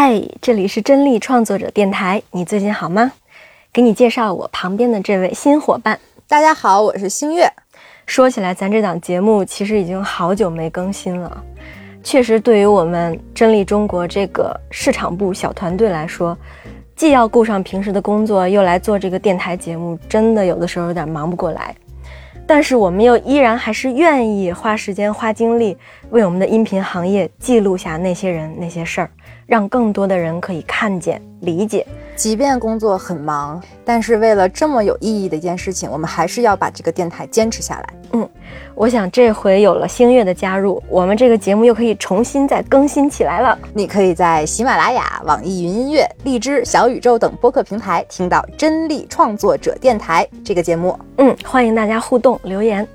嗨，这里是真力创作者电台，你最近好吗？给你介绍我旁边的这位新伙伴。大家好，我是星月。说起来，咱这档节目其实已经好久没更新了。确实，对于我们真力中国这个市场部小团队来说，既要顾上平时的工作，又来做这个电台节目，真的有的时候有点忙不过来。但是我们又依然还是愿意花时间、花精力，为我们的音频行业记录下那些人、那些事儿。让更多的人可以看见、理解。即便工作很忙，但是为了这么有意义的一件事情，我们还是要把这个电台坚持下来。嗯，我想这回有了星月的加入，我们这个节目又可以重新再更新起来了。你可以在喜马拉雅、网易云音乐、荔枝、小宇宙等播客平台听到《真力创作者电台》这个节目。嗯，欢迎大家互动留言。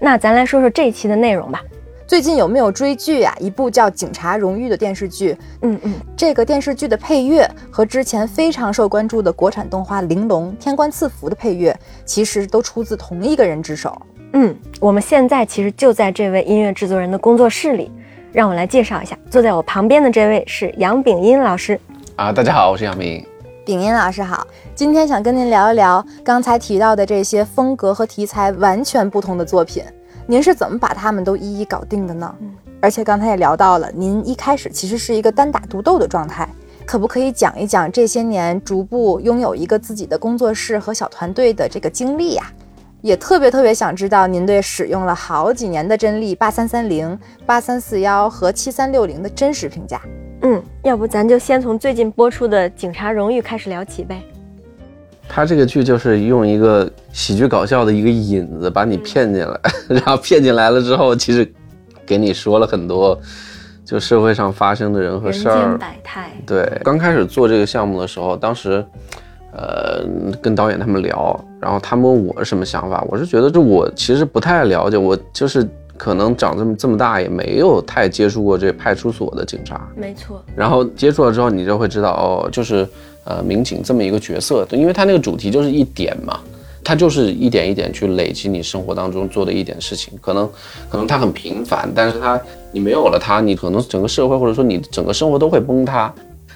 那咱来说说这期的内容吧。最近有没有追剧呀？一部叫《警察荣誉》的电视剧。嗯嗯，这个电视剧的配乐和之前非常受关注的国产动画《玲珑天官赐福》的配乐，其实都出自同一个人之手。嗯，我们现在其实就在这位音乐制作人的工作室里，让我来介绍一下。坐在我旁边的这位是杨炳英老师。啊，大家好，我是杨炳音。炳英老师好，今天想跟您聊一聊刚才提到的这些风格和题材完全不同的作品。您是怎么把他们都一一搞定的呢？嗯，而且刚才也聊到了，您一开始其实是一个单打独斗的状态，可不可以讲一讲这些年逐步拥有一个自己的工作室和小团队的这个经历呀？也特别特别想知道您对使用了好几年的真力八三三零、八三四幺和七三六零的真实评价。嗯，要不咱就先从最近播出的《警察荣誉》开始聊起呗。他这个剧就是用一个喜剧搞笑的一个引子把你骗进来，然后骗进来了之后，其实给你说了很多，就社会上发生的人和事儿。百态。对，刚开始做这个项目的时候，当时，呃，跟导演他们聊，然后他们问我什么想法，我是觉得这我其实不太了解，我就是可能长这么这么大也没有太接触过这派出所的警察。没错。然后接触了之后，你就会知道哦，就是。呃，民警这么一个角色，因为他那个主题就是一点嘛，他就是一点一点去累积你生活当中做的一点事情，可能可能他很平凡，但是他你没有了他，你可能整个社会或者说你整个生活都会崩塌，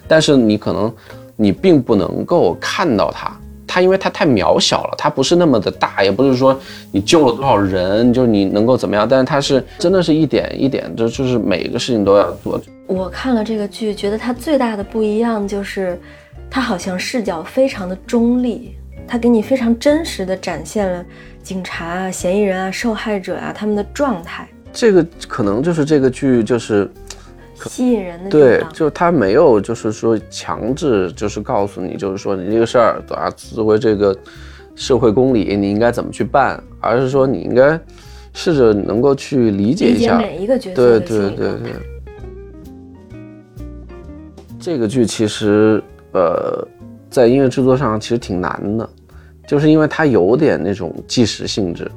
但是你可能你并不能够看到他，他因为他太渺小了，他不是那么的大，也不是说你救了多少人，就是你能够怎么样，但是他是真的是一点一点，就就是每一个事情都要做。我看了这个剧，觉得它最大的不一样就是。他好像视角非常的中立，他给你非常真实的展现了警察啊、嫌疑人啊、受害者啊他们的状态。这个可能就是这个剧就是吸引人的对，就他没有就是说强制就是告诉你就是说你这个事儿啊作为这个社会公理你应该怎么去办，而是说你应该试着能够去理解一下每一个角色对对对对。这个剧其实。呃，在音乐制作上其实挺难的，就是因为它有点那种纪实性质。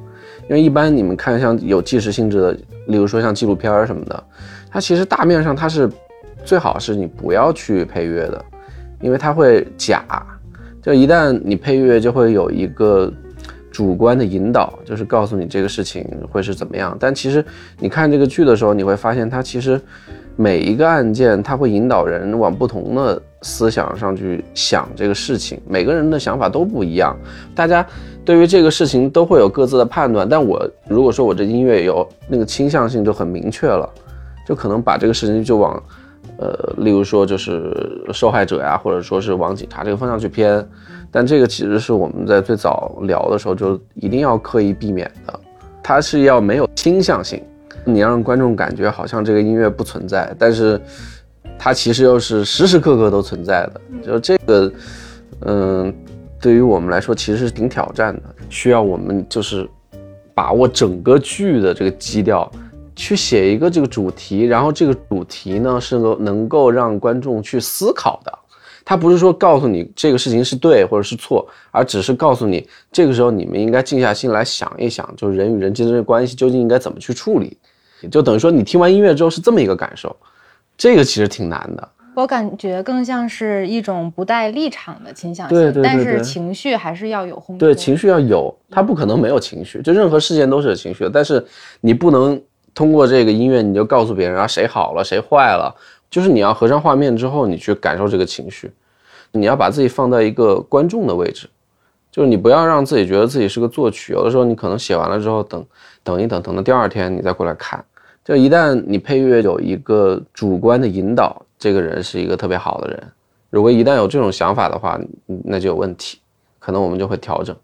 因为一般你们看像有纪实性质的，例如说像纪录片什么的，它其实大面上它是最好是你不要去配乐的，因为它会假。就一旦你配乐，就会有一个主观的引导，就是告诉你这个事情会是怎么样。但其实你看这个剧的时候，你会发现它其实每一个案件，它会引导人往不同的。思想上去想这个事情，每个人的想法都不一样，大家对于这个事情都会有各自的判断。但我如果说我这音乐有那个倾向性就很明确了，就可能把这个事情就往，呃，例如说就是受害者呀，或者说是往警察这个方向去偏。但这个其实是我们在最早聊的时候就一定要刻意避免的，它是要没有倾向性，你让观众感觉好像这个音乐不存在，但是。它其实又是时时刻刻都存在的，就这个，嗯，对于我们来说其实是挺挑战的，需要我们就是把握整个剧的这个基调，去写一个这个主题，然后这个主题呢是能能够让观众去思考的，它不是说告诉你这个事情是对或者是错，而只是告诉你这个时候你们应该静下心来想一想，就是人与人之间的关系究竟应该怎么去处理，就等于说你听完音乐之后是这么一个感受。这个其实挺难的，我感觉更像是一种不带立场的倾向性，对对对，但是情绪还是要有烘托。对，情绪要有，它不可能没有情绪，就任何事件都是有情绪的。但是你不能通过这个音乐你就告诉别人啊谁好了谁坏了，就是你要合上画面之后，你去感受这个情绪，你要把自己放在一个观众的位置，就是你不要让自己觉得自己是个作曲。有的时候你可能写完了之后，等等一等，等到第二天你再过来看。就一旦你配乐有一个主观的引导，这个人是一个特别好的人。如果一旦有这种想法的话，那就有问题，可能我们就会调整。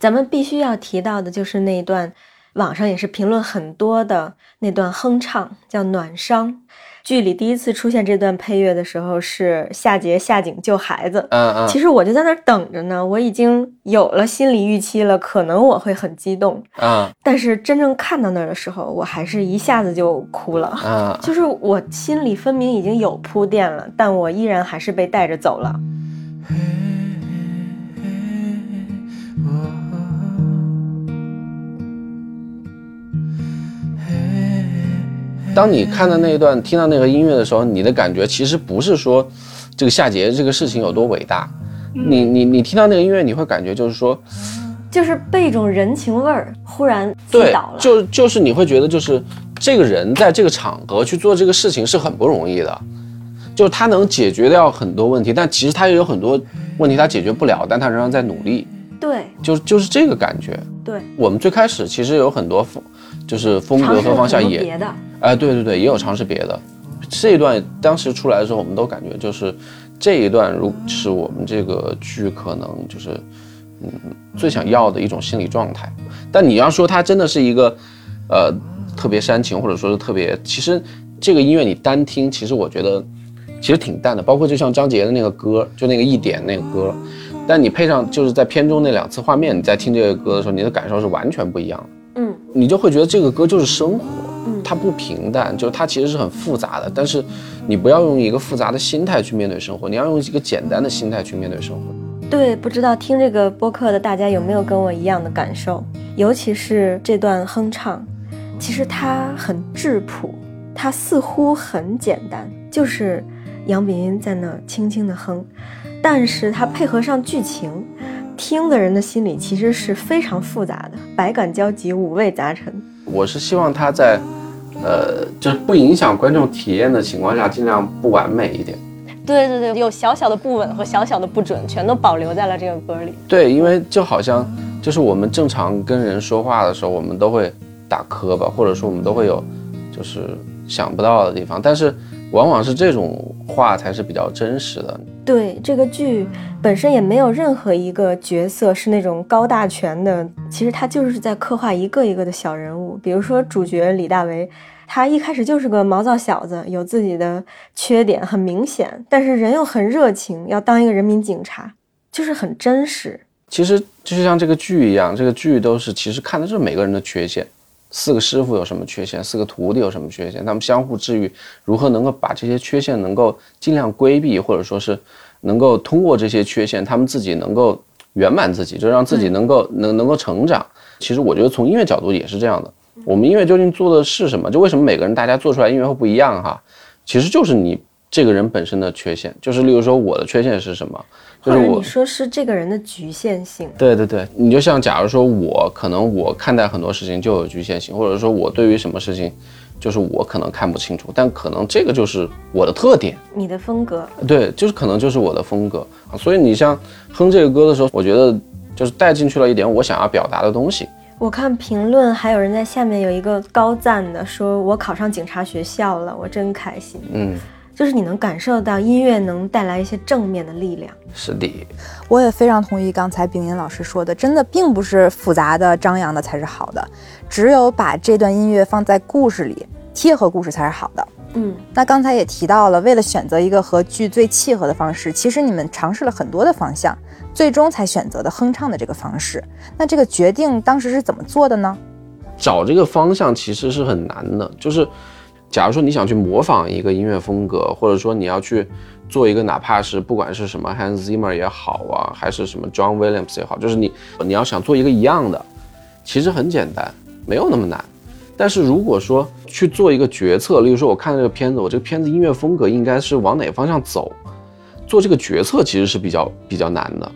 咱们必须要提到的就是那一段，网上也是评论很多的那段哼唱，叫《暖伤》。剧里第一次出现这段配乐的时候是夏桀下井救孩子，嗯嗯，其实我就在那儿等着呢，我已经有了心理预期了，可能我会很激动，嗯。但是真正看到那儿的时候，我还是一下子就哭了。嗯，就是我心里分明已经有铺垫了，但我依然还是被带着走了。当你看到那一段，听到那个音乐的时候，你的感觉其实不是说这个夏桀这个事情有多伟大，你你你听到那个音乐，你会感觉就是说，就是被一种人情味儿忽然击对倒，了。就就是你会觉得就是这个人在这个场合去做这个事情是很不容易的，就是他能解决掉很多问题，但其实他也有很多问题他解决不了，但他仍然在努力，对。就是就是这个感觉。对，我们最开始其实有很多风，就是风格和方向也别的。哎，对对对，也有尝试别的。这一段当时出来的时候，我们都感觉就是这一段，如是我们这个剧可能就是嗯最想要的一种心理状态。但你要说它真的是一个呃特别煽情，或者说是特别，其实这个音乐你单听，其实我觉得其实挺淡的。包括就像张杰的那个歌，就那个一点那个歌，但你配上就是在片中那两次画面，你在听这个歌的时候，你的感受是完全不一样的。嗯，你就会觉得这个歌就是生活，嗯它不平淡，就是它其实是很复杂的。但是你不要用一个复杂的心态去面对生活，你要用一个简单的心态去面对生活。对，不知道听这个播客的大家有没有跟我一样的感受？尤其是这段哼唱，其实它很质朴，它似乎很简单，就是杨炳音在那轻轻的哼，但是它配合上剧情，听的人的心里其实是非常复杂的，百感交集，五味杂陈。我是希望他在，呃，就是不影响观众体验的情况下，尽量不完美一点。对对对，有小小的不稳和小小的不准，全都保留在了这个歌里。对，因为就好像就是我们正常跟人说话的时候，我们都会打磕巴，或者说我们都会有就是想不到的地方，但是往往是这种话才是比较真实的。对这个剧本身也没有任何一个角色是那种高大全的，其实他就是在刻画一个一个的小人物。比如说主角李大为，他一开始就是个毛躁小子，有自己的缺点很明显，但是人又很热情，要当一个人民警察，就是很真实。其实就像这个剧一样，这个剧都是其实看的就是每个人的缺陷。四个师傅有什么缺陷？四个徒弟有什么缺陷？他们相互治愈，如何能够把这些缺陷能够尽量规避，或者说是能够通过这些缺陷，他们自己能够圆满自己，就让自己能够能能够成长。其实我觉得从音乐角度也是这样的。我们音乐究竟做的是什么？就为什么每个人大家做出来音乐会不一样哈？其实就是你这个人本身的缺陷，就是例如说我的缺陷是什么？就是我或者你说是这个人的局限性。对对对，你就像假如说我可能我看待很多事情就有局限性，或者说我对于什么事情，就是我可能看不清楚，但可能这个就是我的特点，你的风格，对，就是可能就是我的风格啊。所以你像哼这个歌的时候，我觉得就是带进去了一点我想要表达的东西。我看评论还有人在下面有一个高赞的，说我考上警察学校了，我真开心。嗯，就是你能感受到音乐能带来一些正面的力量。是的，我也非常同意刚才冰音老师说的，真的并不是复杂的、张扬的才是好的，只有把这段音乐放在故事里，贴合故事才是好的。嗯，那刚才也提到了，为了选择一个和剧最契合的方式，其实你们尝试了很多的方向，最终才选择的哼唱的这个方式。那这个决定当时是怎么做的呢？找这个方向其实是很难的，就是假如说你想去模仿一个音乐风格，或者说你要去做一个，哪怕是不管是什么 Hans Zimmer 也好啊，还是什么 John Williams 也好，就是你你要想做一个一样的，其实很简单，没有那么难。但是如果说去做一个决策，例如说我看这个片子，我这个片子音乐风格应该是往哪方向走，做这个决策其实是比较比较难的。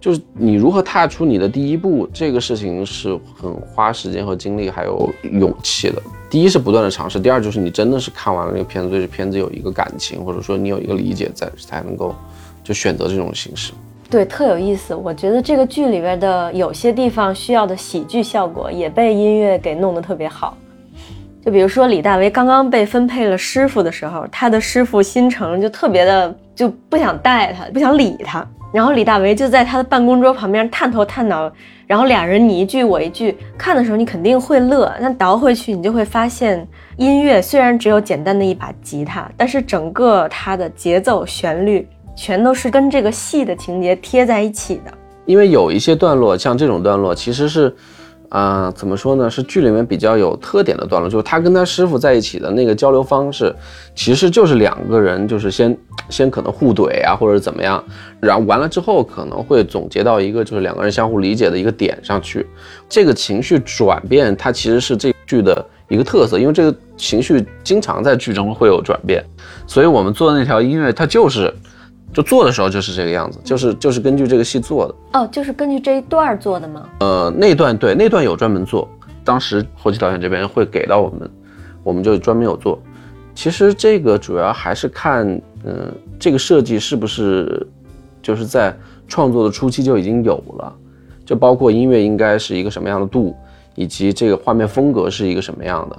就是你如何踏出你的第一步，这个事情是很花时间和精力还有勇气的。第一是不断的尝试，第二就是你真的是看完了这个片子，对这片子有一个感情，或者说你有一个理解在，才能够就选择这种形式。对，特有意思。我觉得这个剧里边的有些地方需要的喜剧效果也被音乐给弄得特别好。就比如说李大为刚刚被分配了师傅的时候，他的师傅新城就特别的就不想带他，不想理他。然后李大为就在他的办公桌旁边探头探脑，然后俩人你一句我一句，看的时候你肯定会乐。那倒回去你就会发现，音乐虽然只有简单的一把吉他，但是整个它的节奏、旋律全都是跟这个戏的情节贴在一起的。因为有一些段落，像这种段落，其实是。啊，怎么说呢？是剧里面比较有特点的段落，就是他跟他师傅在一起的那个交流方式，其实就是两个人就是先先可能互怼啊，或者怎么样，然后完了之后可能会总结到一个就是两个人相互理解的一个点上去。这个情绪转变，它其实是这剧的一个特色，因为这个情绪经常在剧中会有转变，所以我们做的那条音乐，它就是。就做的时候就是这个样子，就是就是根据这个戏做的哦，就是根据这一段做的吗？呃，那段对，那段有专门做，当时后期导演这边会给到我们，我们就专门有做。其实这个主要还是看，嗯，这个设计是不是就是在创作的初期就已经有了，就包括音乐应该是一个什么样的度，以及这个画面风格是一个什么样的，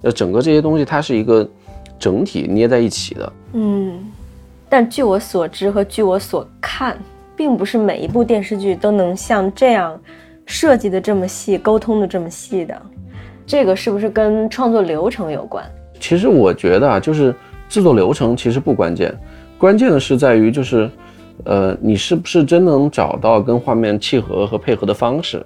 那整个这些东西它是一个整体捏在一起的，嗯。但据我所知和据我所看，并不是每一部电视剧都能像这样设计的这么细，沟通的这么细的。这个是不是跟创作流程有关？其实我觉得啊，就是制作流程其实不关键，关键的是在于就是，呃，你是不是真能找到跟画面契合和配合的方式？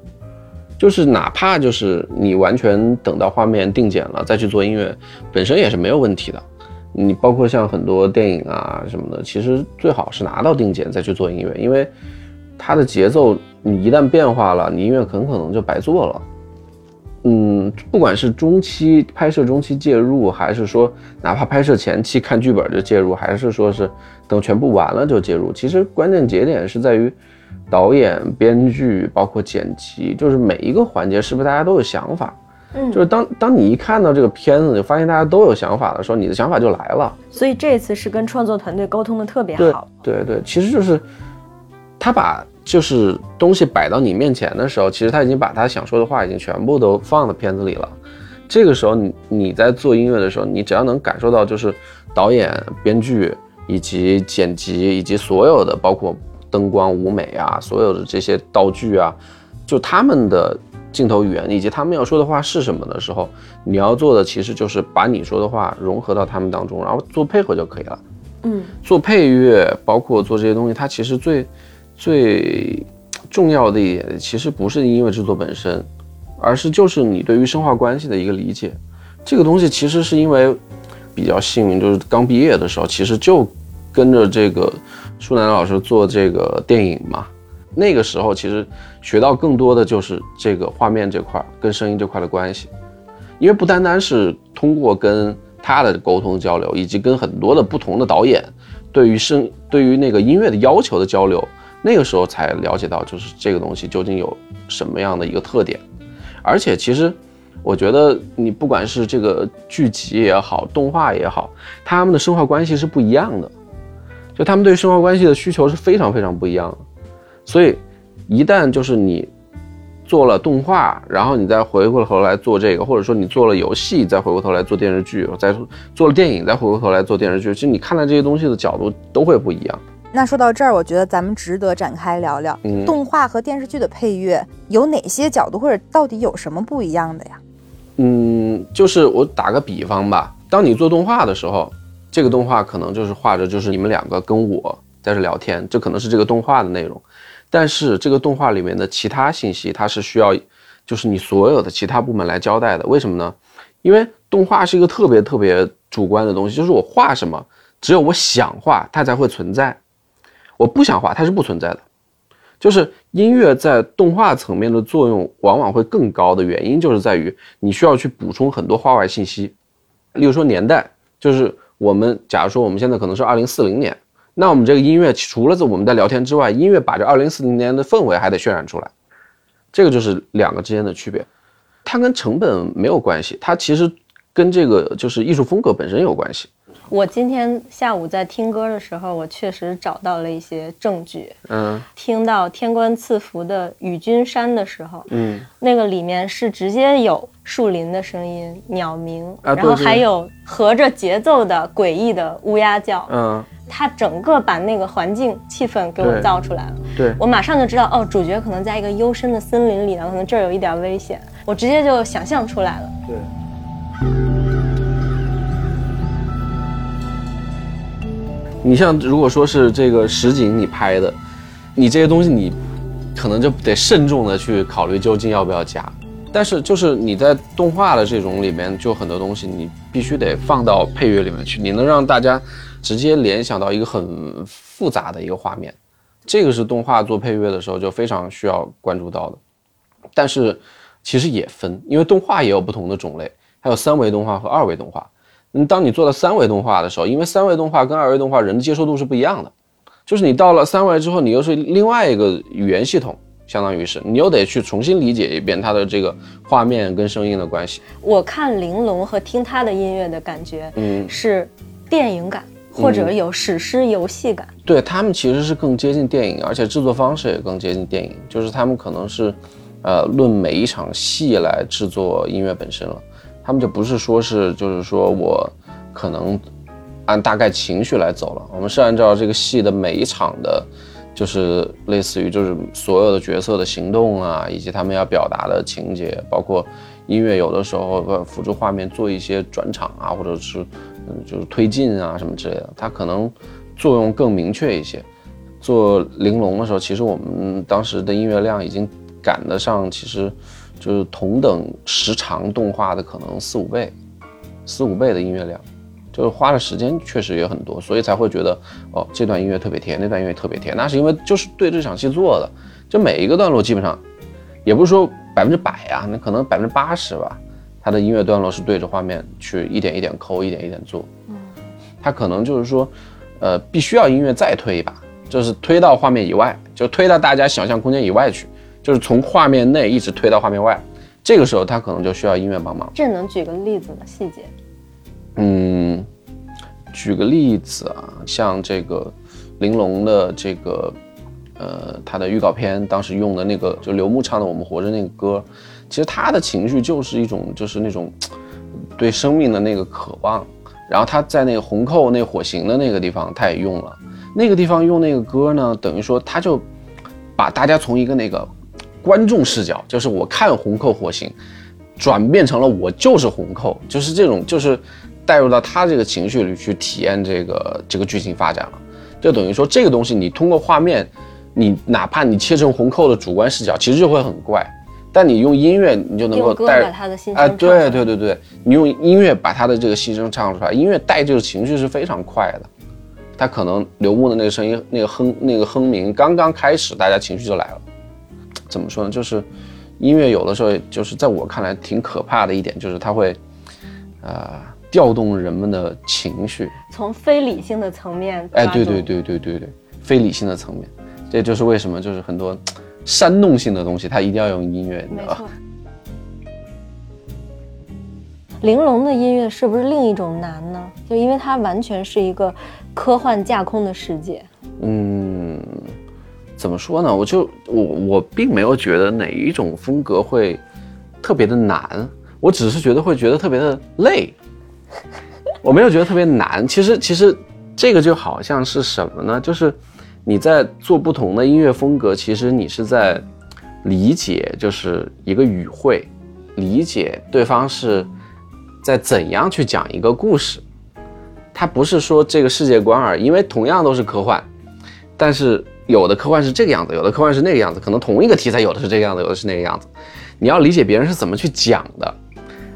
就是哪怕就是你完全等到画面定剪了再去做音乐，本身也是没有问题的。你包括像很多电影啊什么的，其实最好是拿到定剪再去做音乐，因为它的节奏你一旦变化了，你音乐很可能就白做了。嗯，不管是中期拍摄中期介入，还是说哪怕拍摄前期看剧本就介入，还是说是等全部完了就介入，其实关键节点是在于导演、编剧，包括剪辑，就是每一个环节是不是大家都有想法。嗯，就是当当你一看到这个片子，就发现大家都有想法的时候，你的想法就来了。所以这次是跟创作团队沟通的特别好。对对，其实就是他把就是东西摆到你面前的时候，其实他已经把他想说的话已经全部都放到片子里了。这个时候你你在做音乐的时候，你只要能感受到就是导演、编剧以及剪辑以及所有的包括灯光、舞美啊，所有的这些道具啊，就他们的。镜头语言以及他们要说的话是什么的时候，你要做的其实就是把你说的话融合到他们当中，然后做配合就可以了。嗯，做配乐，包括做这些东西，它其实最最重要的一点，其实不是音乐制作本身，而是就是你对于生化关系的一个理解。这个东西其实是因为比较幸运，就是刚毕业的时候，其实就跟着这个舒楠老师做这个电影嘛。那个时候其实学到更多的就是这个画面这块跟声音这块的关系，因为不单单是通过跟他的沟通交流，以及跟很多的不同的导演对于声对于那个音乐的要求的交流，那个时候才了解到就是这个东西究竟有什么样的一个特点。而且其实我觉得你不管是这个剧集也好，动画也好，他们的生化关系是不一样的，就他们对生化关系的需求是非常非常不一样的。所以，一旦就是你做了动画，然后你再回过头来做这个，或者说你做了游戏，再回过头来做电视剧，再做了电影，再回过头来做电视剧，其实你看待这些东西的角度都会不一样。那说到这儿，我觉得咱们值得展开聊聊动画和电视剧的配乐有哪些角度，或者到底有什么不一样的呀？嗯，就是我打个比方吧，当你做动画的时候，这个动画可能就是画着就是你们两个跟我在这聊天，这可能是这个动画的内容。但是这个动画里面的其他信息，它是需要，就是你所有的其他部门来交代的。为什么呢？因为动画是一个特别特别主观的东西，就是我画什么，只有我想画，它才会存在；我不想画，它是不存在的。就是音乐在动画层面的作用往往会更高的原因，就是在于你需要去补充很多画外信息，例如说年代，就是我们假如说我们现在可能是二零四零年。那我们这个音乐除了在我们在聊天之外，音乐把这二零四零年的氛围还得渲染出来，这个就是两个之间的区别。它跟成本没有关系，它其实跟这个就是艺术风格本身有关系。我今天下午在听歌的时候，我确实找到了一些证据。嗯听到天官赐福的《与君山》的时候，嗯，那个里面是直接有树林的声音、鸟鸣，然后还有合着节奏的诡异的乌鸦叫。嗯，它整个把那个环境气氛给我造出来了。对，我马上就知道，哦，主角可能在一个幽深的森林里呢，可能这儿有一点危险，我直接就想象出来了。对。你像如果说是这个实景你拍的，你这些东西你可能就得慎重的去考虑究竟要不要加。但是就是你在动画的这种里面，就很多东西你必须得放到配乐里面去，你能让大家直接联想到一个很复杂的一个画面，这个是动画做配乐的时候就非常需要关注到的。但是其实也分，因为动画也有不同的种类，还有三维动画和二维动画。嗯，当你做了三维动画的时候，因为三维动画跟二维动画人的接受度是不一样的，就是你到了三维之后，你又是另外一个语言系统，相当于是你又得去重新理解一遍它的这个画面跟声音的关系。我看玲珑和听他的音乐的感觉嗯，是电影感，或者有史诗游戏感。对他们其实是更接近电影，而且制作方式也更接近电影，就是他们可能是，呃，论每一场戏来制作音乐本身了。他们就不是说是就是说我可能按大概情绪来走了，我们是按照这个戏的每一场的，就是类似于就是所有的角色的行动啊，以及他们要表达的情节，包括音乐有的时候呃辅助画面做一些转场啊，或者是嗯就是推进啊什么之类的，它可能作用更明确一些。做玲珑的时候，其实我们当时的音乐量已经赶得上，其实就是同等时长动画的可能四五倍，四五倍的音乐量，就是花的时间确实也很多，所以才会觉得哦这段音乐特别甜，那段音乐特别甜，那是因为就是对这场戏做的，就每一个段落基本上，也不是说百分之百呀，那可能百分之八十吧，它的音乐段落是对着画面去一点一点抠，一点一点做，嗯它可能就是说，呃，必须要音乐再推一把。就是推到画面以外，就推到大家想象空间以外去，就是从画面内一直推到画面外。这个时候他可能就需要音乐帮忙。这能举个例子吗？细节？嗯，举个例子啊，像这个玲珑的这个，呃，他的预告片当时用的那个，就刘牧唱的《我们活着》那个歌，其实他的情绪就是一种，就是那种对生命的那个渴望。然后他在那个红扣那火刑的那个地方，他也用了。那个地方用那个歌呢，等于说他就把大家从一个那个观众视角，就是我看红扣火刑，转变成了我就是红扣，就是这种就是带入到他这个情绪里去体验这个这个剧情发展了。就等于说这个东西你通过画面，你哪怕你切成红扣的主观视角，其实就会很怪。但你用音乐，你就能够带把他的心哎，声唱对对对对，你用音乐把他的这个心声唱出来，音乐带这个情绪是非常快的。他可能刘牧的那个声音，那个哼那个哼鸣刚刚开始，大家情绪就来了。怎么说呢？就是音乐有的时候，就是在我看来挺可怕的一点，就是它会，呃，调动人们的情绪。从非理性的层面，哎，对对，对对对对，非理性的层面，这就是为什么就是很多煽动性的东西，它一定要用音乐，你知道吧？没错。玲珑的音乐是不是另一种难呢？就因为它完全是一个科幻架空的世界。嗯，怎么说呢？我就我我并没有觉得哪一种风格会特别的难，我只是觉得会觉得特别的累。我没有觉得特别难。其实其实这个就好像是什么呢？就是你在做不同的音乐风格，其实你是在理解，就是一个语汇，理解对方是在怎样去讲一个故事。它不是说这个世界观而，因为同样都是科幻，但是有的科幻是这个样子，有的科幻是那个样子，可能同一个题材有的是这个样子，有的是那个样子。你要理解别人是怎么去讲的，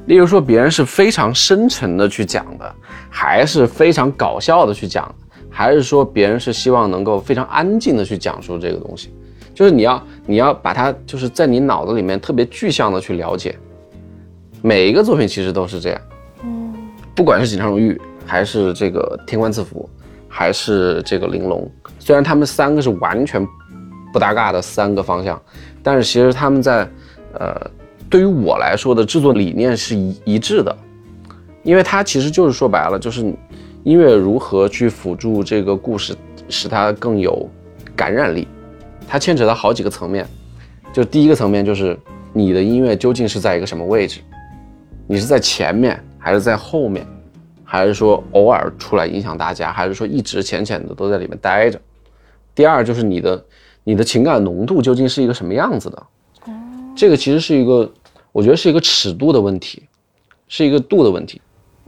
例如说别人是非常深沉的去讲的，还是非常搞笑的去讲，还是说别人是希望能够非常安静的去讲述这个东西，就是你要你要把它就是在你脑子里面特别具象的去了解。每一个作品其实都是这样，嗯，不管是《锦上荣誉》还是这个《天官赐福》，还是这个玲珑。虽然他们三个是完全不搭嘎的三个方向，但是其实他们在呃，对于我来说的制作理念是一一致的，因为它其实就是说白了，就是音乐如何去辅助这个故事，使它更有感染力。它牵扯到好几个层面，就第一个层面就是你的音乐究竟是在一个什么位置，你是在前面还是在后面，还是说偶尔出来影响大家，还是说一直浅浅的都在里面待着？第二就是你的你的情感浓度究竟是一个什么样子的？这个其实是一个，我觉得是一个尺度的问题，是一个度的问题，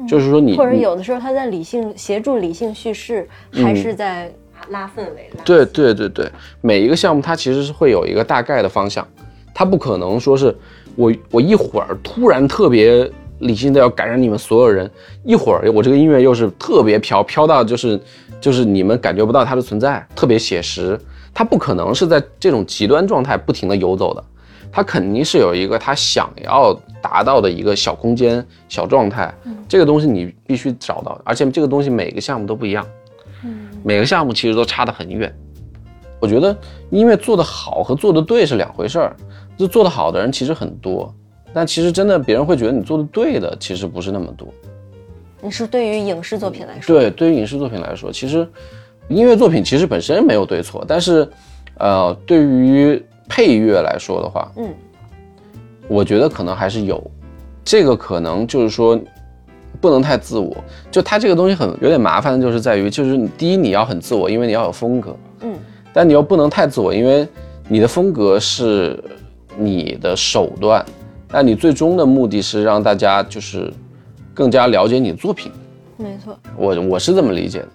就是说你或者有的时候他在理性协助理性叙事，还是在拉氛围。拉对对对对，每一个项目它其实是会有一个大概的方向，它不可能说是我我一会儿突然特别理性的要感染你们所有人，一会儿我这个音乐又是特别飘飘到就是就是你们感觉不到它的存在，特别写实，它不可能是在这种极端状态不停的游走的，它肯定是有一个他想要达到的一个小空间、小状态，这个东西你必须找到，而且这个东西每个项目都不一样。嗯每个项目其实都差得很远。我觉得音乐做得好和做得对是两回事儿。就做得好的人其实很多，但其实真的别人会觉得你做得对的其实不是那么多。你是对于影视作品来说，对，对于影视作品来说，其实音乐作品其实本身没有对错，但是，呃，对于配乐来说的话，嗯，我觉得可能还是有。这个可能就是说。不能太自我，就它这个东西很有点麻烦的，就是在于，就是第一你要很自我，因为你要有风格，嗯，但你又不能太自我，因为你的风格是你的手段，但你最终的目的是让大家就是更加了解你的作品。没错，我我是这么理解的。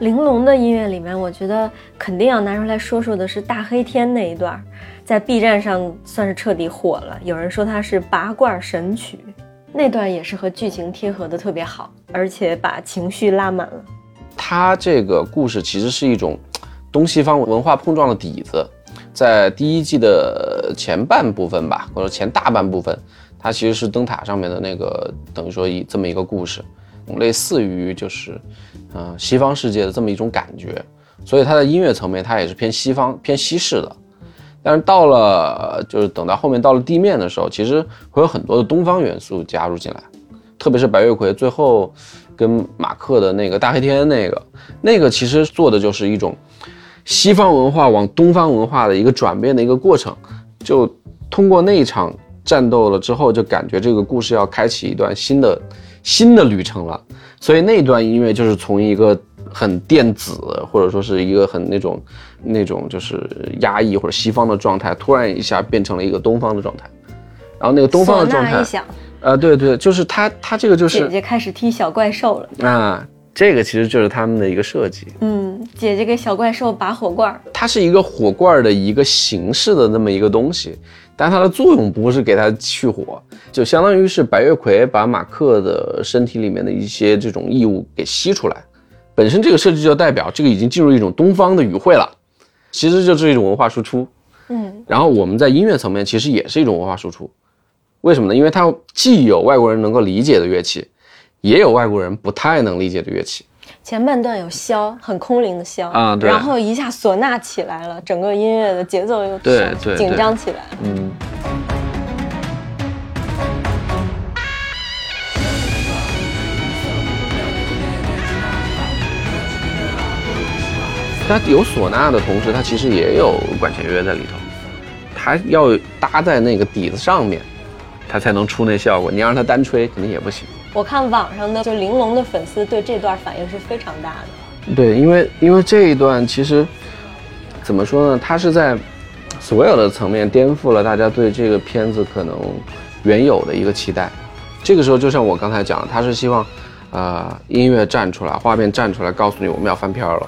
玲珑的音乐里面，我觉得肯定要拿出来说说的是大黑天那一段，在 B 站上算是彻底火了，有人说它是拔罐神曲。那段也是和剧情贴合的特别好，而且把情绪拉满了。它这个故事其实是一种东西方文化碰撞的底子，在第一季的前半部分吧，或者前大半部分，它其实是灯塔上面的那个，等于说一这么一个故事，类似于就是，嗯，西方世界的这么一种感觉。所以它的音乐层面，它也是偏西方、偏西式的。但是到了，就是等到后面到了地面的时候，其实会有很多的东方元素加入进来，特别是白月葵最后跟马克的那个大黑天那个，那个其实做的就是一种西方文化往东方文化的一个转变的一个过程。就通过那一场战斗了之后，就感觉这个故事要开启一段新的新的旅程了。所以那段音乐就是从一个。很电子，或者说是一个很那种那种就是压抑或者西方的状态，突然一下变成了一个东方的状态，然后那个东方的状态，呃，对对，就是他他这个就是姐姐开始踢小怪兽了啊，这个其实就是他们的一个设计，嗯，姐姐给小怪兽拔火罐，它是一个火罐的一个形式的那么一个东西，但它的作用不是给它去火，就相当于是白月葵把马克的身体里面的一些这种异物给吸出来。本身这个设计就代表这个已经进入一种东方的语汇了，其实就是一种文化输出。嗯，然后我们在音乐层面其实也是一种文化输出，为什么呢？因为它既有外国人能够理解的乐器，也有外国人不太能理解的乐器。前半段有箫，很空灵的箫啊，对。然后一下唢呐起来了，整个音乐的节奏又对对紧张起来。嗯。它有唢呐的同时，它其实也有管弦乐在里头，它要搭在那个底子上面，它才能出那效果。你让它单吹肯定也不行。我看网上的就玲珑的粉丝对这段反应是非常大的。对，因为因为这一段其实怎么说呢？它是在所有的层面颠覆了大家对这个片子可能原有的一个期待。这个时候就像我刚才讲，他是希望，呃，音乐站出来，画面站出来，告诉你我们要翻篇了。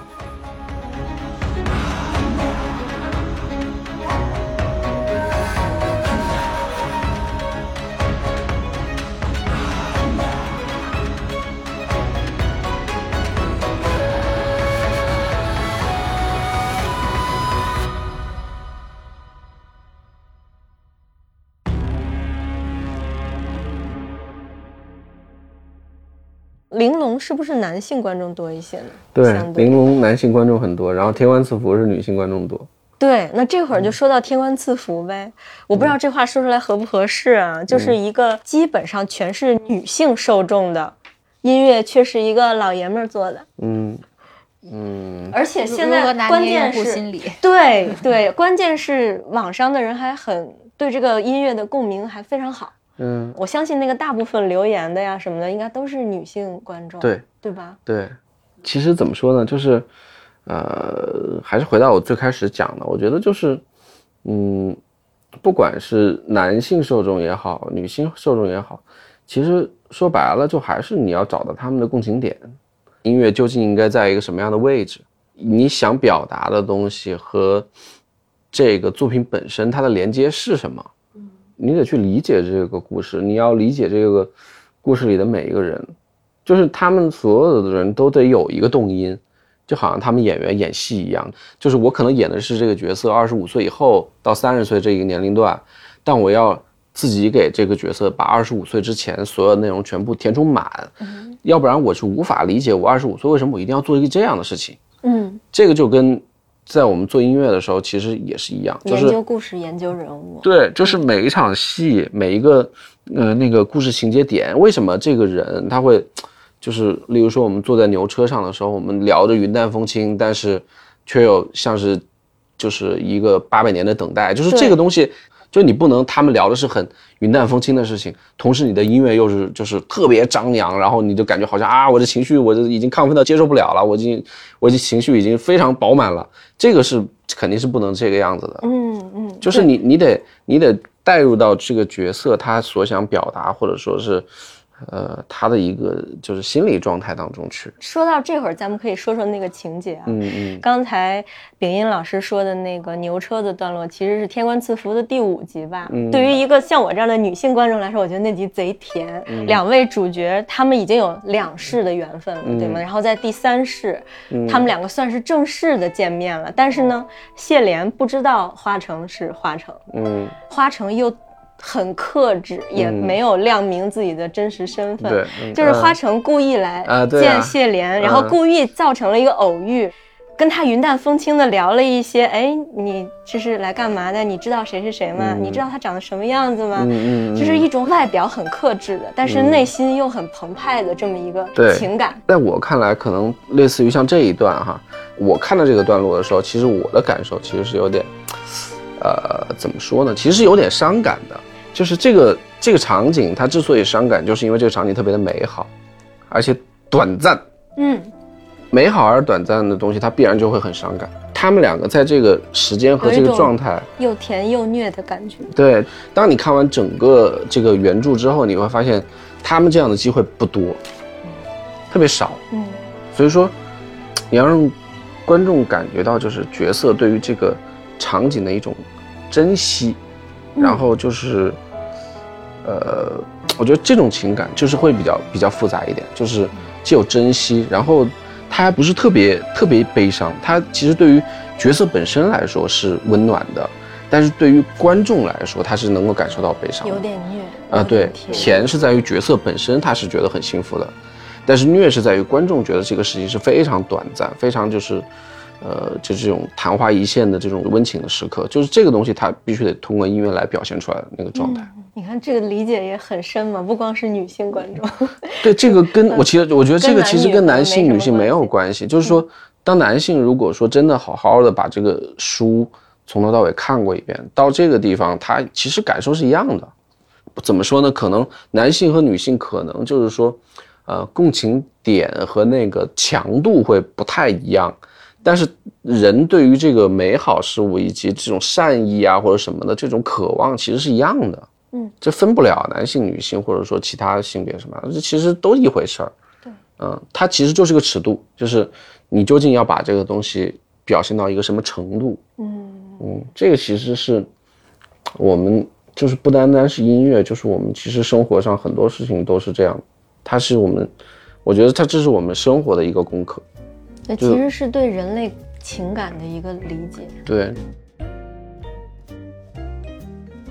玲珑是不是男性观众多一些呢？对，对玲珑男性观众很多，然后天官赐福是女性观众多。对，那这会儿就说到天官赐福呗。我不知道这话说出来合不合适啊？就是一个基本上全是女性受众的音乐，却是一个老爷们儿做的，嗯嗯，而且现在关键是心理？对对，关键是网上的人还很对这个音乐的共鸣还非常好。嗯，我相信那个大部分留言的呀什么的，应该都是女性观众，对对吧？对，其实怎么说呢，就是，呃，还是回到我最开始讲的，我觉得就是，嗯，不管是男性受众也好，女性受众也好，其实说白了，就还是你要找到他们的共情点，音乐究竟应该在一个什么样的位置，你想表达的东西和这个作品本身它的连接是什么？你得去理解这个故事，你要理解这个故事里的每一个人，就是他们所有的人都得有一个动因，就好像他们演员演戏一样，就是我可能演的是这个角色，二十五岁以后到三十岁这一个年龄段，但我要自己给这个角色把二十五岁之前所有内容全部填充满，嗯。要不然我是无法理解我二十五岁为什么我一定要做一个这样的事情。嗯，这个就跟在我们做音乐的时候其实也是一样，就是研究故事，研究人物，对，就是每一场戏，每一个呃那个故事情节点，为什么这个人他会，就是例如说我们坐在牛车上的时候，我们聊着云淡风轻，但是却又像是就是一个八百年的等待，就是这个东西，就你不能他们聊的是很云淡风轻的事情，同时你的音乐又是就是特别张扬，然后你就感觉好像啊我的情绪我就已经亢奋到接受不了了，我已经我已经情绪已经非常饱满了，这个是肯定是不能这个样子的。嗯嗯，就是你你得你得带入到这个角色他所想表达，或者说是，呃，他的一个就是心理状态当中去。说到这会儿，咱们可以说说那个情节啊。嗯嗯刚才秉音老师说的那个牛车的段落，其实是《天官赐福》的第五集吧。嗯对于一个像我这样的女性观众来说，我觉得那集贼甜。嗯两位主角他们已经有两世的缘分了，对嗯吗？然后在第三世，他们两个算是正式的见面了。但是呢，谢莲不知道花城是花城，嗯，花城又很克制，也没有亮明自己的真实身份。对嗯就是花城故意来见谢莲，然后嗯故意造成了一个偶遇，跟他云淡风轻的聊了一些，哎，你这是来干嘛的？你知道谁是谁吗？你知道他长得什么样子吗？嗯嗯嗯就是一种外表很克制的，但是内心又很澎湃的这么一个情感。在我看来，可能类似于像这一段哈，我看到这个段落的时候，其实我的感受其实是有点，呃，怎么说呢？其实是有点伤感的。就是这个这个场景，它之所以伤感，就是因为这个场景特别的美好，而且短暂。嗯，美好而短暂的东西，它必然就会很伤感。他们两个在这个时间和这个状态，又甜又虐的感觉。对，当你看完整个这个原著之后，你会发现，他们这样的机会不多，特别少。嗯所以说，你要让观众感觉到，就是角色对于这个场景的一种珍惜，然后就是，呃，我觉得这种情感就是会比较比较复杂一点，就是既有珍惜，然后它还不是特别特别悲伤，它其实对于角色本身来说是温暖的，但是对于观众来说，他是能够感受到悲伤有点虐。啊，对，甜是在于角色本身，他是觉得很幸福的，但是虐是在于观众觉得这个事情是非常短暂，非常就是，呃，就这种昙花一现的这种温情的时刻，就是这个东西，它必须得通过音乐来表现出来的那个状态。你看这个理解也很深嘛，不光是女性观众。对，这个跟我其实我觉得这个其实跟男性、女性没有关系，就是说，当男性如果说真的好好的把这个书从头到尾看过一遍，到这个地方，他其实感受是一样的。怎么说呢？可能男性和女性可能就是说，呃，共情点和那个强度会不太一样，但是人对于这个美好事物以及这种善意啊或者什么的这种渴望其实是一样的。嗯，这分不了男性、女性，或者说其他性别什么，这其实都一回事儿。对，嗯，它其实就是个尺度，就是你究竟要把这个东西表现到一个什么程度。嗯嗯，这个其实是我们就是不单单是音乐，就是我们其实生活上很多事情都是这样，它是我们，我觉得它这是我们生活的一个功课。那其实是对人类情感的一个理解。对，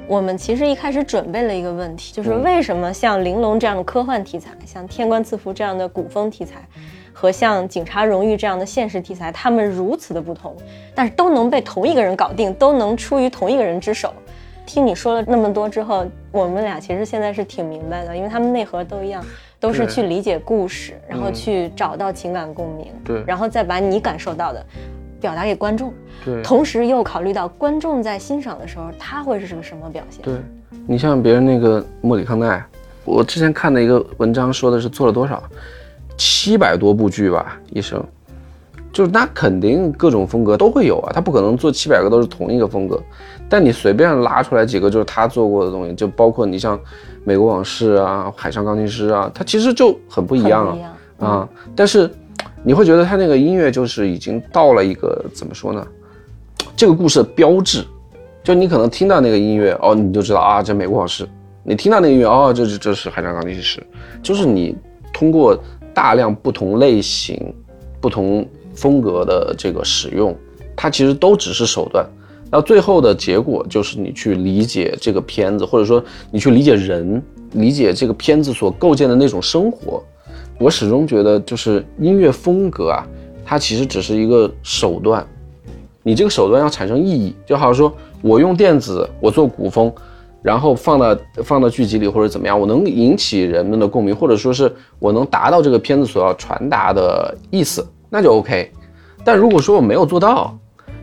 我们其实一开始准备了一个问题，就是为什么像玲珑这样的科幻题材，像天官赐福这样的古风题材，和像警察荣誉这样的现实题材，他们如此的不同，但是都能被同一个人搞定，都能出于同一个人之手。听你说了那么多之后，我们俩其实现在是挺明白的，因为他们内核都一样，都是去理解故事，然后去找到情感共鸣，对。然后再把你感受到的表达给观众，对。同时又考虑到观众在欣赏的时候他会是个什么表现。对，你像别人那个莫里康奈，我之前看的一个文章说的是做了多少，七百多部剧吧，一生，就是那肯定各种风格都会有啊，他不可能做七百个都是同一个风格，但你随便拉出来几个就是他做过的东西，就包括你像《美国往事》啊，《海上钢琴师》啊，它其实就很不一样啊但是你会觉得他那个音乐就是已经到了一个怎么说呢？这个故事的标志，就你可能听到那个音乐哦，你就知道啊，这美国往事。你听到那个音乐哦，这这这是海上钢琴师，就是你通过大量不同类型、不同风格的这个使用，它其实都只是手段。到最后的结果就是你去理解这个片子，或者说你去理解人，理解这个片子所构建的那种生活。我始终觉得，就是音乐风格啊，它其实只是一个手段。你这个手段要产生意义，就好像说我用电子，我做古风，然后放到放到剧集里或者怎么样，我能引起人们的共鸣，或者说是我能达到这个片子所要传达的意思，那就 OK。但如果说我没有做到，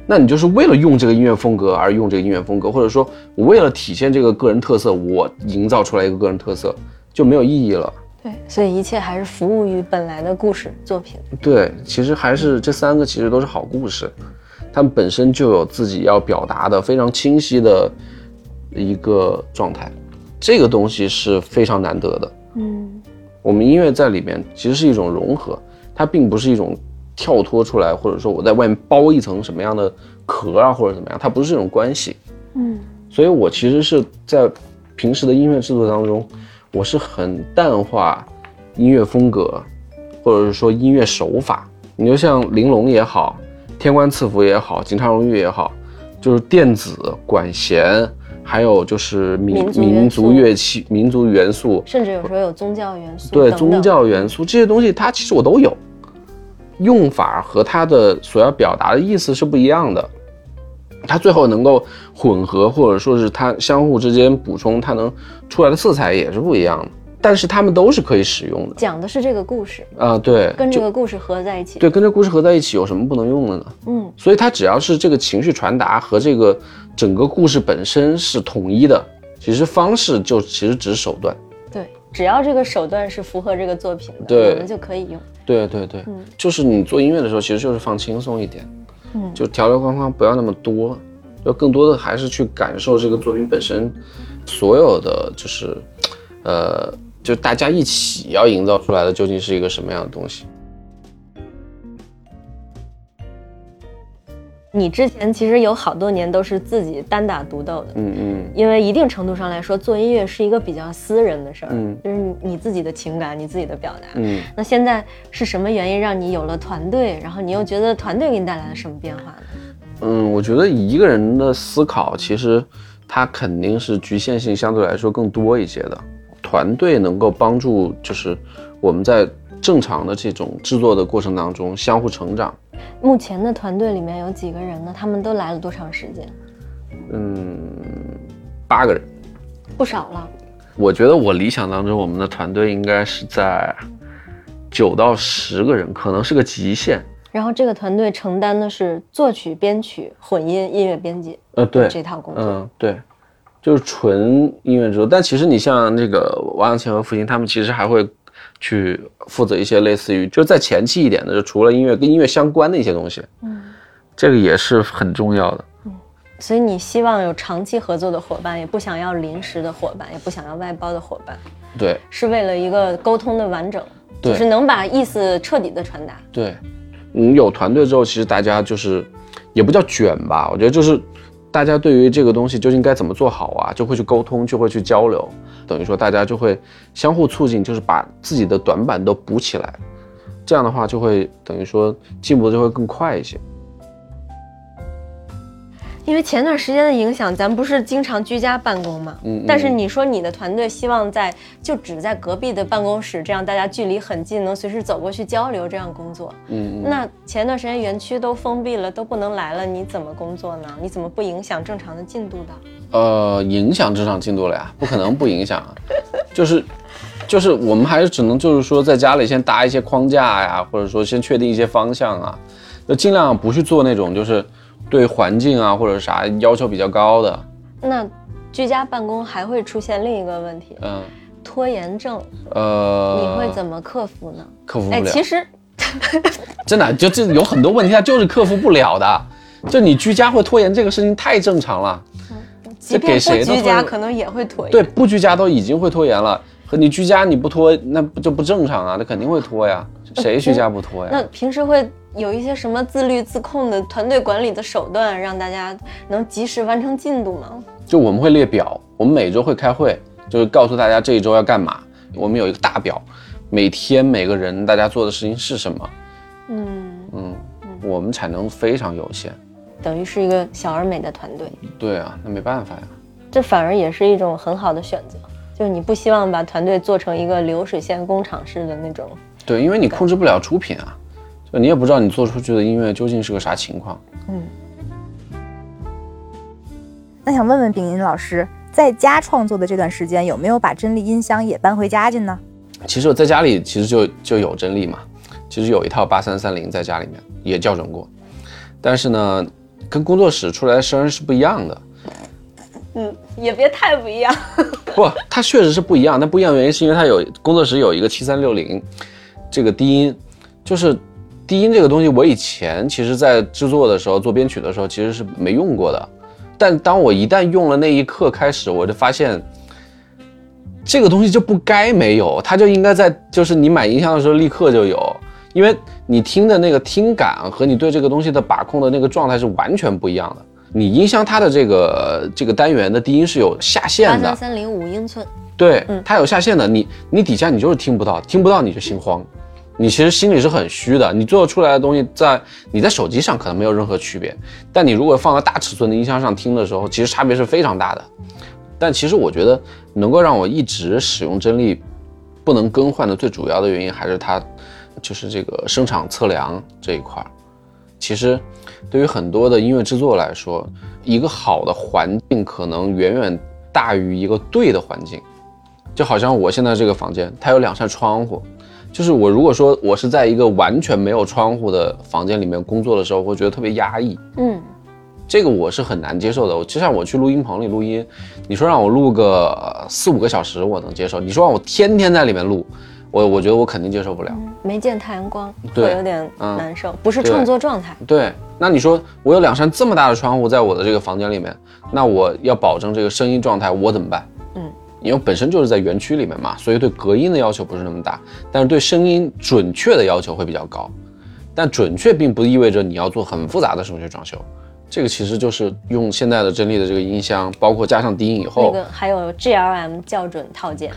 那你就是为了用这个音乐风格而用这个音乐风格，或者说我为了体现这个个人特色，我营造出来一个个人特色，就没有意义了。对，所以一切还是服务于本来的故事作品。对，其实还是这三个其实都是好故事，他们本身就有自己要表达的非常清晰的一个状态，这个东西是非常难得的。嗯，我们音乐在里面其实是一种融合，它并不是一种跳脱出来，或者说我在外面包一层什么样的壳啊，或者怎么样，它不是这种关系。嗯，所以我其实是在平时的音乐制作当中，我是很淡化音乐风格，或者是说音乐手法。你就像玲珑也好，天官赐福也好，警察荣誉也好，就是电子管弦，还有就是民民族乐器、民族元素，甚至有时候有宗教元素。对宗教元素这些东西，它其实我都有，用法和它的所要表达的意思是不一样的。它最后能够混合，或者说是它相互之间补充，它能出来的色彩也是不一样的。但是它们都是可以使用的讲的是这个故事，啊、对，跟这个故事合在一起。对跟这故事合在一起有什么不能用的呢？嗯，所以它只要是这个情绪传达和这个整个故事本身是统一的，其实方式就其实只是手段。对，只要这个手段是符合这个作品的，对。我们就可以用。对对对，嗯。就是你做音乐的时候，其实就是放轻松一点，嗯。就条条框框不要那么多，就更多的还是去感受这个作品本身，所有的就是，呃，就大家一起要营造出来的究竟是一个什么样的东西。你之前其实有好多年都是自己单打独斗的，嗯嗯因为一定程度上来说，做音乐是一个比较私人的事儿，嗯就是你你自己的情感，你自己的表达。嗯，那现在是什么原因让你有了团队？然后你又觉得团队给你带来了什么变化呢？嗯，我觉得一个人的思考，其实他肯定是局限性相对来说更多一些的。团队能够帮助，就是我们在正常的这种制作的过程当中相互成长。目前的团队里面有几个人呢？他们都来了多长时间？嗯，八个人。不少了。我觉得我理想当中，我们的团队应该是在九到十个人，可能是个极限。然后这个团队承担的是作曲、编曲、混音、音乐编辑呃，对，这套工作。嗯，对，就是纯音乐制作。但其实你像那个王阳前和付琴，他们其实还会去负责一些类似于，就是在前期一点的，就除了音乐跟音乐相关的一些东西。嗯，这个也是很重要的。所以你希望有长期合作的伙伴，也不想要临时的伙伴，也不想要外包的伙伴，对是为了一个沟通的完整，就是能把意思彻底的传达。对，嗯，有团队之后，其实大家就是也不叫卷吧，我觉得就是大家对于这个东西究竟该怎么做好啊，就会去沟通，就会去交流，等于说大家就会相互促进，就是把自己的短板都补起来，这样的话就会等于说进步的就会更快一些。因为前段时间的影响，咱不是经常居家办公嘛，嗯嗯但是你说你的团队希望在就只在隔壁的办公室，这样大家距离很近，能随时走过去交流，这样工作。嗯，那前段时间园区都封闭了，都不能来了，你怎么工作呢？你怎么不影响正常的进度的？呃，影响正常进度了呀，不可能不影响啊，就是。就是我们还是只能就是说在家里先搭一些框架呀，或者说先确定一些方向啊，就尽量不去做那种就是对环境啊或者啥要求比较高的。那居家办公还会出现另一个问题，嗯，拖延症，呃，你会怎么克服呢？哎，克服不了？其实 真的就这有很多问题，它就是克服不了的。就你居家会拖延这个事情太正常了，即便不居家，可能也会拖延。对，不居家都已经会拖延了，和你居家你不拖，那不就不正常啊？那肯定会拖呀，谁居家不拖呀？那平时会有一些什么自律自控的团队管理的手段，让大家能及时完成进度吗？就我们会列表，我们每周会开会，就是告诉大家这一周要干嘛。我们有一个大表，每天每个人大家做的事情是什么。嗯，嗯，我们产能非常有限。等于是一个小而美的团队，对啊，那没办法呀。这反而也是一种很好的选择。就是你不希望把团队做成一个流水线工厂式的那种。对，因为你控制不了出品啊，就你也不知道你做出去的音乐究竟是个啥情况。嗯，那想问问秉银老师，在家创作的这段时间，有没有把真力音箱也搬回家去呢？其实我在家里其实就就有真力嘛，其实有一套八三三零在家里面也校准过，但是呢，跟工作室出来的声儿是不一样的。嗯，也别太不一样。不，它确实是不一样。但不一样的原因是因为它有工作室有一个七三六零这个低音，就是低音这个东西，我以前其实在制作的时候做编曲的时候其实是没用过的。但当我一旦用了那一刻开始，我就发现这个东西就不该没有，它就应该在就是你买音箱的时候立刻就有，因为你听的那个听感和你对这个东西的把控的那个状态是完全不一样的。你音箱它的这个这个单元的低音是有下限的八三，三零五英寸，对嗯，它有下限的，你你底下你就是听不到，听不到你就心慌，你其实心里是很虚的。你做出来的东西在你在手机上可能没有任何区别，但你如果放在大尺寸的音箱上听的时候，其实差别是非常大的。但其实我觉得能够让我一直使用真力不能更换的最主要的原因还是它就是这个声场测量这一块儿。其实对于很多的音乐制作来说，一个好的环境可能远远大于一个对的环境。就好像我现在这个房间，它有两扇窗户，就是我如果说我是在一个完全没有窗户的房间里面工作的时候，我会觉得特别压抑。嗯，这个我是很难接受的。我就像我去录音棚里录音，你说让我录个呃四五个小时，我能接受；你说让我天天在里面录，我我觉得我肯定接受不了。没见太阳光对会有点嗯难受，不是创作状态。对，那你说我有两扇这么大的窗户在我的这个房间里面，那我要保证这个声音状态，我怎么办？嗯，因为本身就是在园区里面嘛，所以对隔音的要求不是那么大，但是对声音准确的要求会比较高。但准确并不意味着你要做很复杂的声学装修，这个其实就是用现在的真力的这个音箱，包括加上低音以后那后，个还有 GLM 校准套件，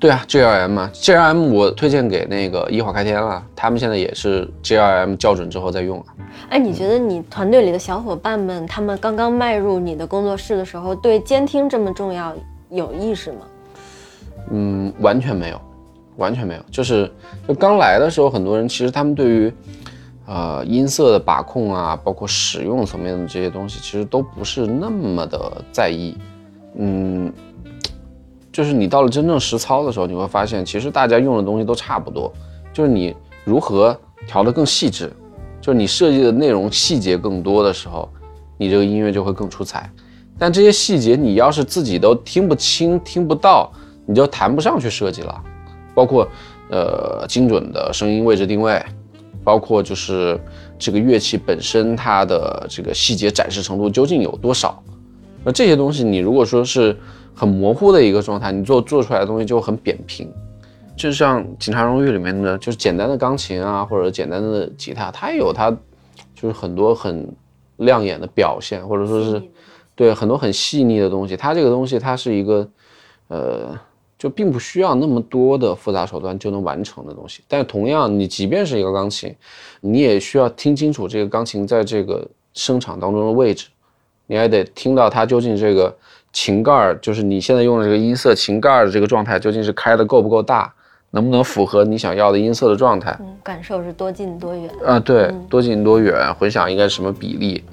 对啊，GLM 嘛，GLM 我推荐给那个一华开天了，他们现在也是 GLM 校准之后再用啊。哎，你觉得你团队里的小伙伴们，他们刚刚迈入你的工作室的时候，对监听这么重要有意识吗？嗯，完全没有，完全没有。就是就刚来的时候，很多人其实他们对于呃音色的把控啊，包括使用层面的这些东西，其实都不是那么的在意。嗯，就是你到了真正实操的时候，你会发现，其实大家用的东西都差不多，就是你如何调得更细致，就是你设计的内容细节更多的时候，你这个音乐就会更出彩。但这些细节你要是自己都听不清、听不到，你就谈不上去设计了。包括呃精准的声音位置定位，包括就是这个乐器本身它的这个细节展示程度究竟有多少。那这些东西你如果说是很模糊的一个状态，你做做出来的东西就很扁平。就像《警察荣誉》里面的，就是简单的钢琴啊，或者简单的吉他，它也有它就是很多很亮眼的表现，或者说是对很多很细腻的东西。它这个东西它是一个呃，就并不需要那么多的复杂手段就能完成的东西。但是同样，你即便是一个钢琴，你也需要听清楚这个钢琴在这个声场当中的位置。你还得听到它究竟这个琴盖儿，就是你现在用的这个音色琴盖儿的这个状态究竟是开的够不够大，能不能符合你想要的音色的状态。嗯，感受是多近多远？啊，对，多近多远，混响应该是什么比例，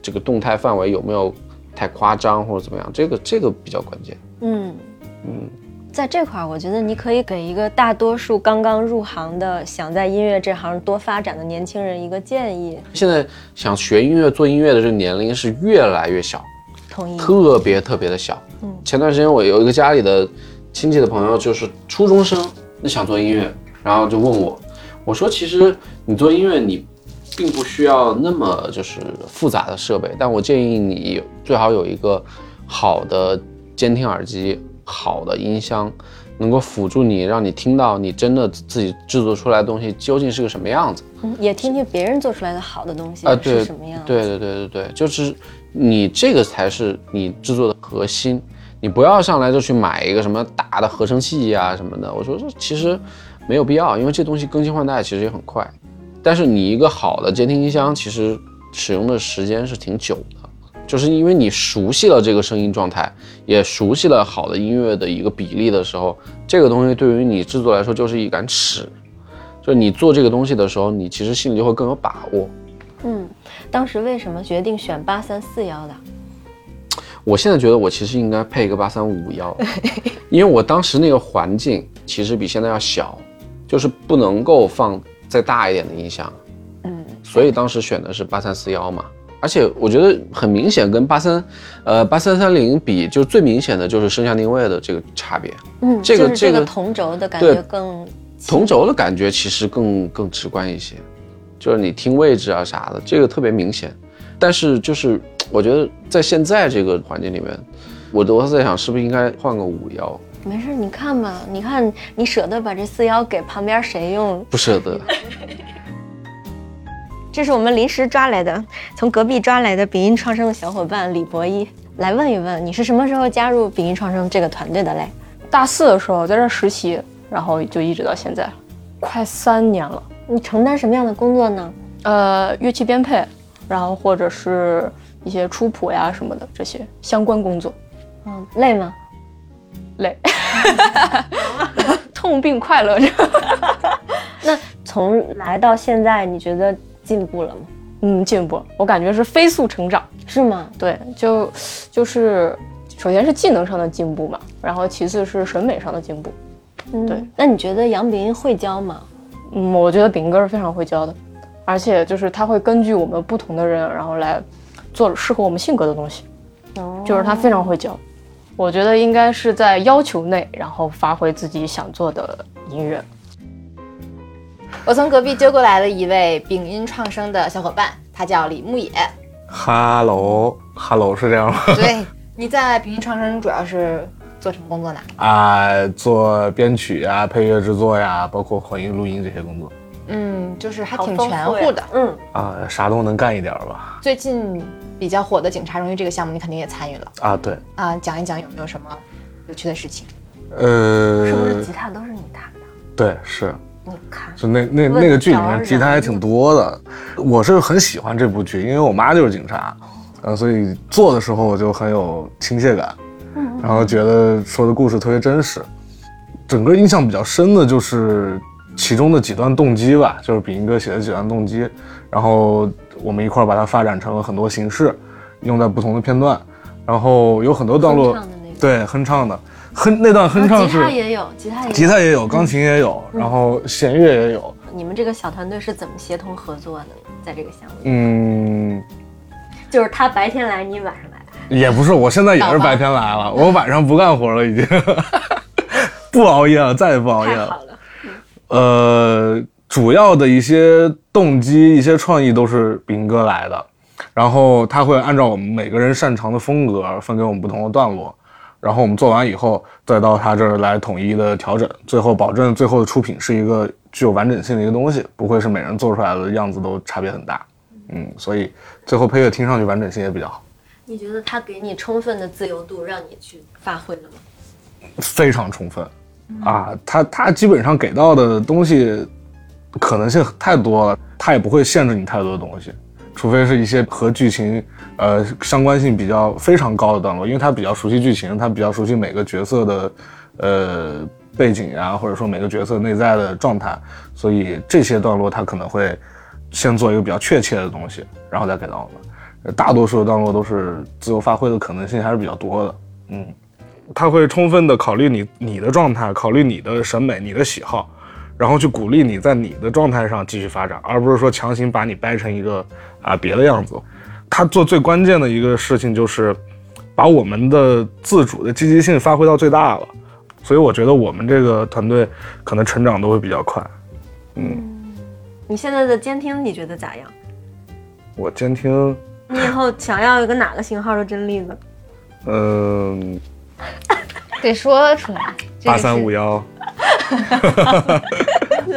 这个动态范围有没有太夸张或者怎么样？这个这个比较关键。嗯，嗯，在这块儿，我觉得你可以给一个大多数刚刚入行的、想在音乐这行多发展的年轻人一个建议。现在想学音乐、做音乐的这个年龄是越来越小，同意。特别特别的小。嗯前段时间我有一个家里的亲戚的朋友，就是初中生，那想做音乐，然后就问我，我说其实你做音乐你并不需要那么就是复杂的设备，但我建议你最好有一个好的监听耳机、好的音箱，能够辅助你，让你听到你真的自己制作出来的东西究竟是个什么样子。嗯，也听听别人做出来的好的东西啊，对是什么样。对对对对对，就是你这个才是你制作的核心，你不要上来就去买一个什么大的合成器呀、什么的。我说这其实没有必要，因为这东西更新换代其实也很快。但是你一个好的监听音箱，其实使用的时间是挺久的，就是因为你熟悉了这个声音状态，也熟悉了好的音乐的一个比例的时候，这个东西对于你制作来说就是一杆尺。就你做这个东西的时候，你其实心里就会更有把握。嗯，当时为什么决定选八三四幺的？我现在觉得我其实应该配一个八三五幺，因为我当时那个环境其实比现在要小，就是不能够放再大一点的音响，嗯，所以当时选的是八三四幺嘛。而且我觉得很明显，跟八三呃八三三零比，就最明显的就是声响定位的这个差别。嗯，这个就是这这个同轴的感觉更同轴的感觉其实更更直观一些，就是你听位置啊啥的，这个特别明显。但是就是 我觉得在现在这个环境里面，我都在想是不是应该换个五幺，没事。你看吧，你看你舍得把这四幺给旁边谁用？不舍得。这是我们临时抓来的，从隔壁抓来的丙音创声的小伙伴李博一，来问一问你是什么时候加入丙音创声这个团队的嘞？大四的时候在这实习，然后就一直到现在，快三年了。你承担什么样的工作呢？呃，乐器编配，然后或者是一些出谱呀什么的这些相关工作，嗯，累吗？累，痛并快乐着。那从来到现在，你觉得进步了吗？嗯，进步，我感觉是飞速成长。是吗？对，就就是首先是技能上的进步嘛，然后其次是审美上的进步。嗯，对。那你觉得杨比音会教吗？嗯，我觉得饼哥是非常会教的，而且就是他会根据我们不同的人，然后来做适合我们性格的东西，哦就是他非常会教。我觉得应该是在要求内，然后发挥自己想做的音乐。我从隔壁揪过来了一位丙音创声的小伙伴，他叫李牧野。哈喽，哈喽，是这样吗？对，你在丙音创声主要是做什么工作呢？啊，做编曲啊、配乐制作呀，包括混音、录音这些工作嗯，就是还挺全乎的。嗯，啊，啥都能干一点儿吧。最近比较火的《警察荣誉》这个项目，你肯定也参与了啊，对，啊，讲一讲有没有什么有趣的事情？呃，是不是吉他都是你弹的？对，是，你看，就那那那个剧里面吉他还挺多的。我是很喜欢这部剧，因为我妈就是警察，呃，所以做的时候我就很有亲切感，然后觉得说的故事特别真实。整个印象比较深的就是其中的几段动机吧，就是比音哥写的几段动机，然后我们一块儿把它发展成了很多形式，用在不同的片段，然后有很多段落对哼唱的哼那段哼唱是吉他也有，吉他也有。吉他也有，钢琴也有，然后弦乐也有。你们这个小团队是怎么协同合作的呢？在这个项目里，嗯，就是他白天来，你晚上来。也不是，我现在也是白天来了，我晚上不干活了，已经。不熬夜了，再也不熬夜了。了，呃，主要的一些动机、一些创意都是斌哥来的，然后他会按照我们每个人擅长的风格分给我们不同的段落，然后我们做完以后再到他这儿来统一的调整，最后保证最后的出品是一个具有完整性的一个东西，不会是每人做出来的样子都差别很大。嗯，所以最后配乐听上去完整性也比较好，你觉得他给你充分的自由度，让你去发挥了吗？非常充分。啊，他他基本上给到的东西可能性太多了，他也不会限制你太多的东西，除非是一些和剧情呃相关性比较非常高的段落，因为他比较熟悉剧情，他比较熟悉每个角色的呃背景啊，或者说每个角色内在的状态，所以这些段落他可能会先做一个比较确切的东西，然后再给到我们。呃大多数的段落都是自由发挥的可能性还是比较多的，嗯，他会充分的考虑你你的状态，考虑你的审美、你的喜好，然后去鼓励你在你的状态上继续发展，而不是说强行把你掰成一个啊别的样子。他做最关键的一个事情就是把我们的自主的积极性发挥到最大了，所以我觉得我们这个团队可能成长都会比较快。嗯你现在的监听你觉得咋样？我监听，你以后想要一个哪个型号的真力呢？嗯，得说出来。这个八是三五幺，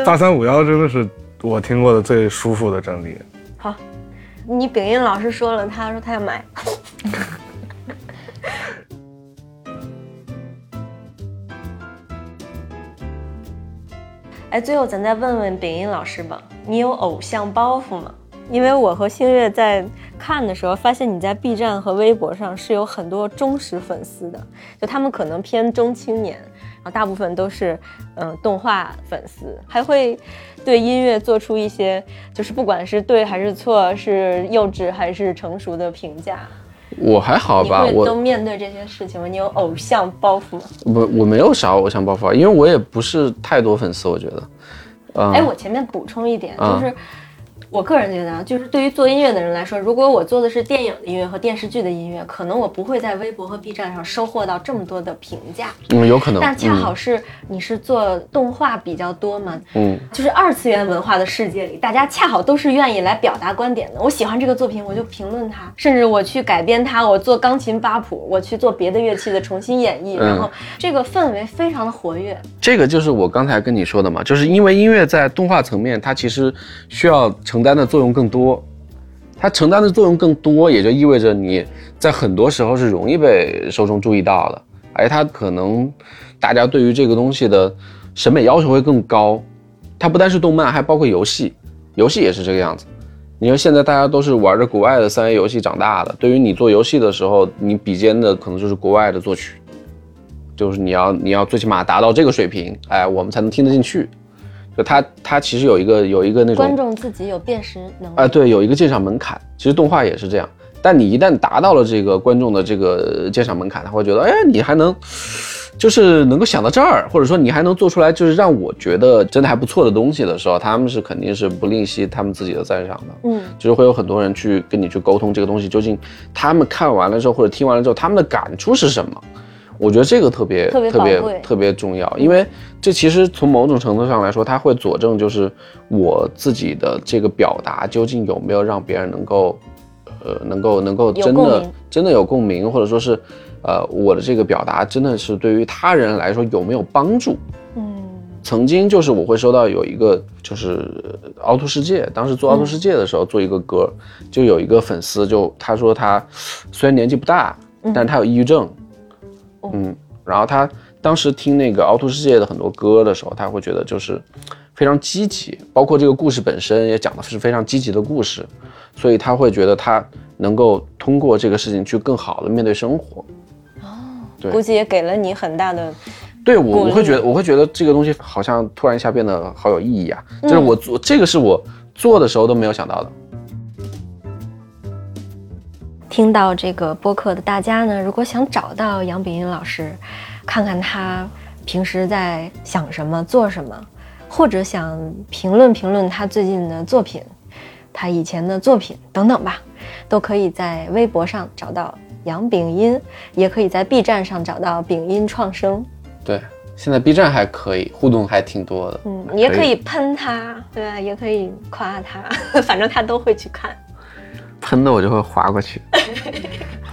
八三五幺真的是我听过的最舒服的真理。好，你秉音老师说了，他说他要买。哎，最后咱再问问秉音老师吧，你有偶像包袱吗？因为我和星月在看的时候，发现你在 B 站和微博上是有很多忠实粉丝的，就他们可能偏中青年，然后大部分都是嗯动画粉丝，还会对音乐做出一些就是不管是对还是错，是幼稚还是成熟的评价。我还好吧，你会都面对这些事情吗？你有偶像包袱吗？不我没有啥偶像包袱啊，因为我也不是太多粉丝，我觉得。嗯、哎，我前面补充一点，啊就是我个人觉得啊，就是对于做音乐的人来说，如果我做的是电影的音乐和电视剧的音乐，可能我不会在微博和 B 站上收获到这么多的评价。嗯，有可能。但恰好是你是做动画比较多嘛，嗯，就是二次元文化的世界里，大家恰好都是愿意来表达观点的。我喜欢这个作品，我就评论它，甚至我去改编它，我做钢琴八谱，我去做别的乐器的重新演绎，嗯然后这个氛围非常的活跃。这个就是我刚才跟你说的嘛，就是因为音乐在动画层面，它其实需要承担的作用更多，它承担的作用更多，也就意味着你在很多时候是容易被受众注意到的，而它可能大家对于这个东西的审美要求会更高。它不单是动漫，还包括游戏，游戏也是这个样子。你说现在大家都是玩着国外的三 A 游戏长大的，对于你做游戏的时候，你比肩的可能就是国外的作曲，就是你要你要最起码达到这个水平，哎，我们才能听得进去。就它它其实有一个有一个那种观众自己有辨识能力啊、对，有一个鉴赏门槛。其实动画也是这样，但你一旦达到了这个观众的这个鉴赏门槛，他会觉得，哎，你还能就是能够想到这儿，或者说你还能做出来，就是让我觉得真的还不错的东西的时候，他们是肯定是不吝惜他们自己的赞赏的。嗯，就是会有很多人去跟你去沟通这个东西究竟他们看完了之后或者听完了之后他们的感触是什么。我觉得这个特别特别特别特别重要，因为这其实从某种程度上来说，它会佐证就是我自己的这个表达究竟有没有让别人能够，呃，能够能够真的真的有共鸣，或者说是，呃，我的这个表达真的是对于他人来说有没有帮助。嗯。曾经就是我会收到有一个就是凹凸世界，当时做凹凸世界的时候做一个歌，就有一个粉丝就他说他虽然年纪不大，但是他有抑郁症，嗯，然后他当时听那个凹凸世界的很多歌的时候，他会觉得就是非常积极，包括这个故事本身也讲的是非常积极的故事，所以他会觉得他能够通过这个事情去更好的面对生活。哦对估计也给了你很大的对我，我会觉得，我会觉得这个东西好像突然一下变得好有意义啊！就是我做这个是我做的时候都没有想到的。听到这个播客的大家呢，如果想找到杨炳英老师，看看他平时在想什么、做什么，或者想评论评论他最近的作品、他以前的作品等等吧，都可以在微博上找到杨炳英，也可以在 B 站上找到秉音创生。对，现在 B 站还可以，互动还挺多的。嗯，你也可以喷他，对吧？也可以夸他，反正他都会去看。喷的我就会滑过去。